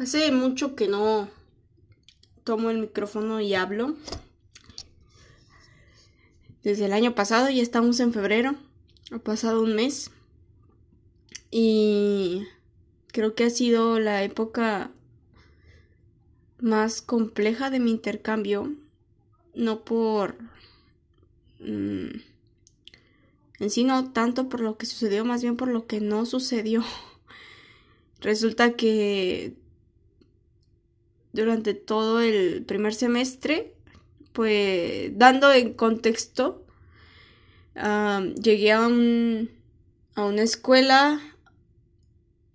Hace mucho que no tomo el micrófono y hablo. Desde el año pasado, ya estamos en febrero. Ha pasado un mes. Y creo que ha sido la época más compleja de mi intercambio. No por... Mm, en sí no tanto por lo que sucedió, más bien por lo que no sucedió. Resulta que durante todo el primer semestre, pues dando en contexto, llegué a, un, a una escuela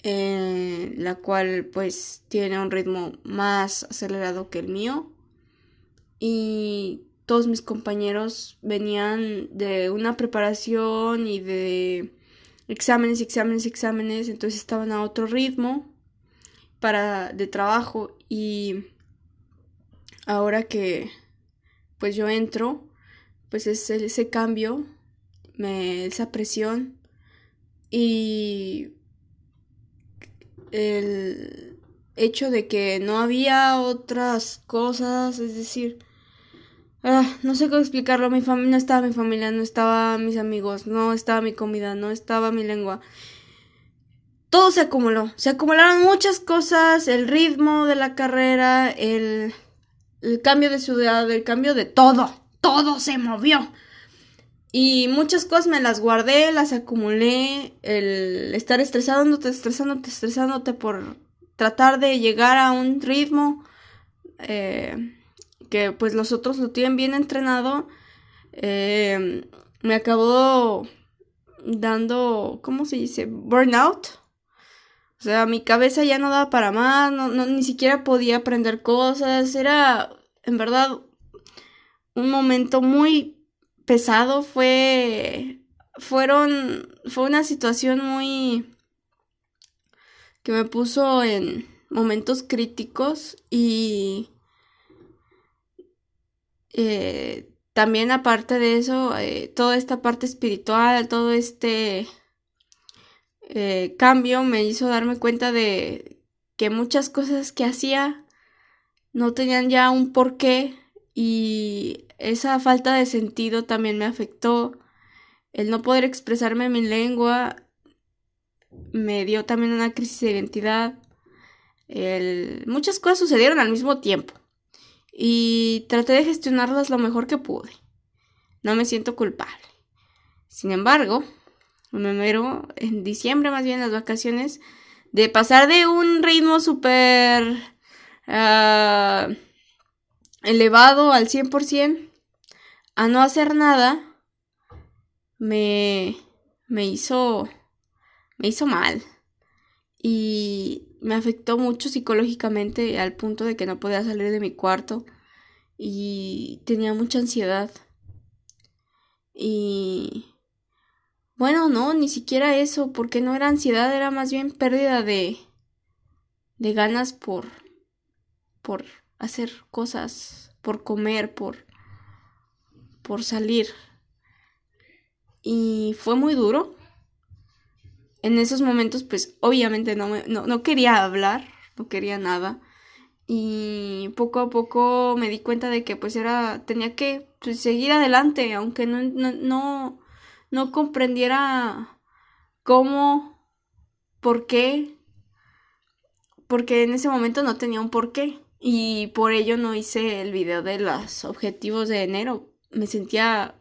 en la cual pues tiene un ritmo más acelerado que el mío. Y todos mis compañeros venían de una preparación y de exámenes, exámenes, exámenes, entonces estaban a otro ritmo para de trabajo y ahora que pues yo entro, pues es ese cambio, me, esa presión y el hecho de que no había otras cosas, es decir, ah, no sé cómo explicarlo, mi familia no estaba mi familia, no estaba mis amigos, no estaba mi comida, no estaba mi lengua todo se acumuló. Se acumularon muchas cosas, el ritmo de la carrera, el, cambio de ciudad, el cambio de todo. Todo se movió. Y muchas cosas me las guardé, las acumulé. El estar estresándote, estresándote, estresándote por tratar de llegar a un ritmo eh, que pues los otros lo tienen bien entrenado. Eh, me acabó dando, ¿cómo se dice? Burnout. O sea, mi cabeza ya no daba para más, no, ni siquiera podía aprender cosas. Era, en verdad, un momento muy pesado. Fue, fueron, fue una situación muy que me puso en momentos críticos y eh, también aparte de eso, eh, toda esta parte espiritual, todo este eh, cambio me hizo darme cuenta de que muchas cosas que hacía no tenían ya un porqué y esa falta de sentido también me afectó. El no poder expresarme en mi lengua me dio también una crisis de identidad. Muchas cosas sucedieron al mismo tiempo y traté de gestionarlas lo mejor que pude. No me siento culpable. Sin embargo, me mero en diciembre, más bien las vacaciones, de pasar de un ritmo súper uh, elevado al 100% a no hacer nada, me, me hizo, me hizo mal. Y me afectó mucho psicológicamente al punto de que no podía salir de mi cuarto y tenía mucha ansiedad. Y bueno, no, ni siquiera eso, porque no era ansiedad, era más bien pérdida de de ganas por por hacer cosas, por comer, por por salir. Y fue muy duro. En esos momentos, pues obviamente no, me, no, no quería hablar, no quería nada. Y poco a poco me di cuenta de que pues era, tenía que pues, seguir adelante, aunque no, no, no no comprendiera cómo, por qué, porque en ese momento no tenía un por qué y por ello no hice el video de los objetivos de enero. Me sentía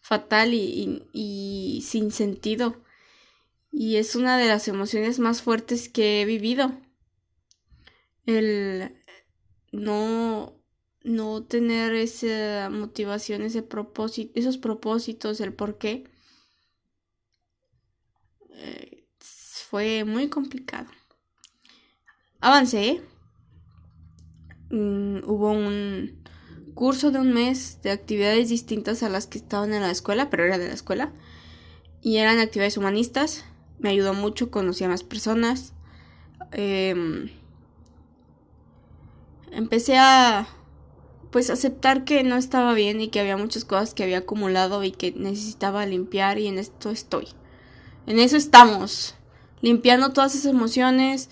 fatal y, y, sin sentido y es una de las emociones más fuertes que he vivido. El no no tener esa motivación, ese propósito, esos propósitos, el por qué fue muy complicado. Avancé. Mm, hubo un curso de un mes de actividades distintas a las que estaban en la escuela, pero era de la escuela. Y eran actividades humanistas. Me ayudó mucho, conocí a más personas. Em, empecé a pues aceptar que no estaba bien y que había muchas cosas que había acumulado y que necesitaba limpiar y en esto estoy. En eso estamos, limpiando todas esas emociones,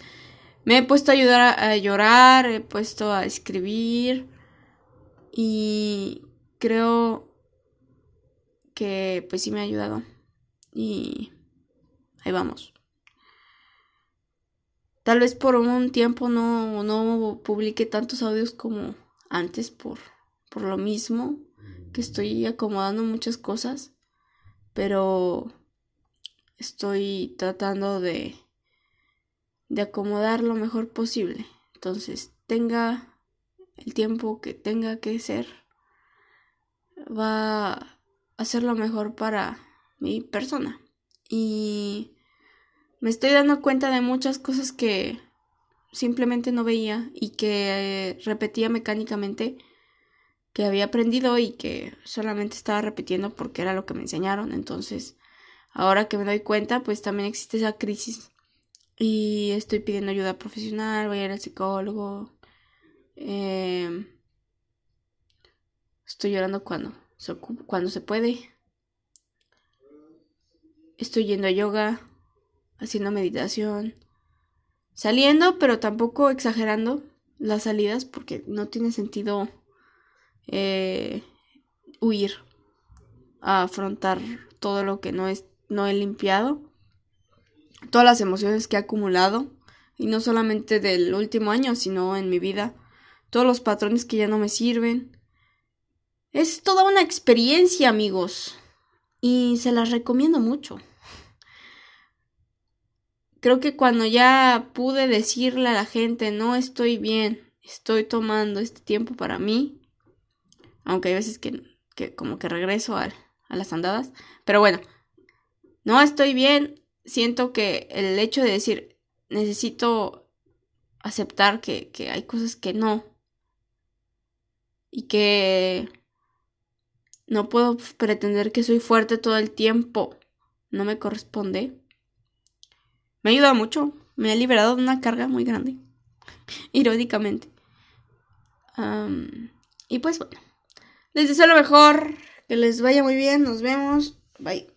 Me he puesto a ayudar a, llorar, he puesto a escribir y creo que pues sí me ha ayudado. Y ahí vamos. Tal vez por un tiempo no, no publique tantos audios como antes por, por lo mismo que estoy acomodando muchas cosas. Pero estoy tratando de, de acomodar lo mejor posible. Entonces, tenga el tiempo que tenga que ser, va a ser lo mejor para mi persona. Y me estoy dando cuenta de muchas cosas que simplemente no veía y que repetía mecánicamente que había aprendido y que solamente estaba repitiendo porque era lo que me enseñaron. Entonces, ahora que me doy cuenta, pues también existe esa crisis y estoy pidiendo ayuda profesional, voy a ir al psicólogo. Em, estoy llorando cuando se, cuando se puede. Estoy yendo a yoga, haciendo meditación, saliendo, pero tampoco exagerando las salidas porque no tiene sentido eh, huir a afrontar todo lo que no es no he limpiado todas las emociones que he acumulado, y no solamente del último año, sino en mi vida, todos los patrones que ya no me sirven. Es toda una experiencia, amigos, y se las recomiendo mucho. Creo que cuando ya pude decirle a la gente, no estoy bien, estoy tomando este tiempo para mí, aunque hay veces que, que como que regreso a, a las andadas, pero bueno, no estoy bien, siento que el hecho de decir necesito aceptar que, que hay cosas que no. Y que no puedo pretender que soy fuerte todo el tiempo, no me corresponde. Me ha ayudado mucho, me ha liberado de una carga muy grande, irónicamente. y pues bueno, les deseo lo mejor, que les vaya muy bien, nos vemos, bye.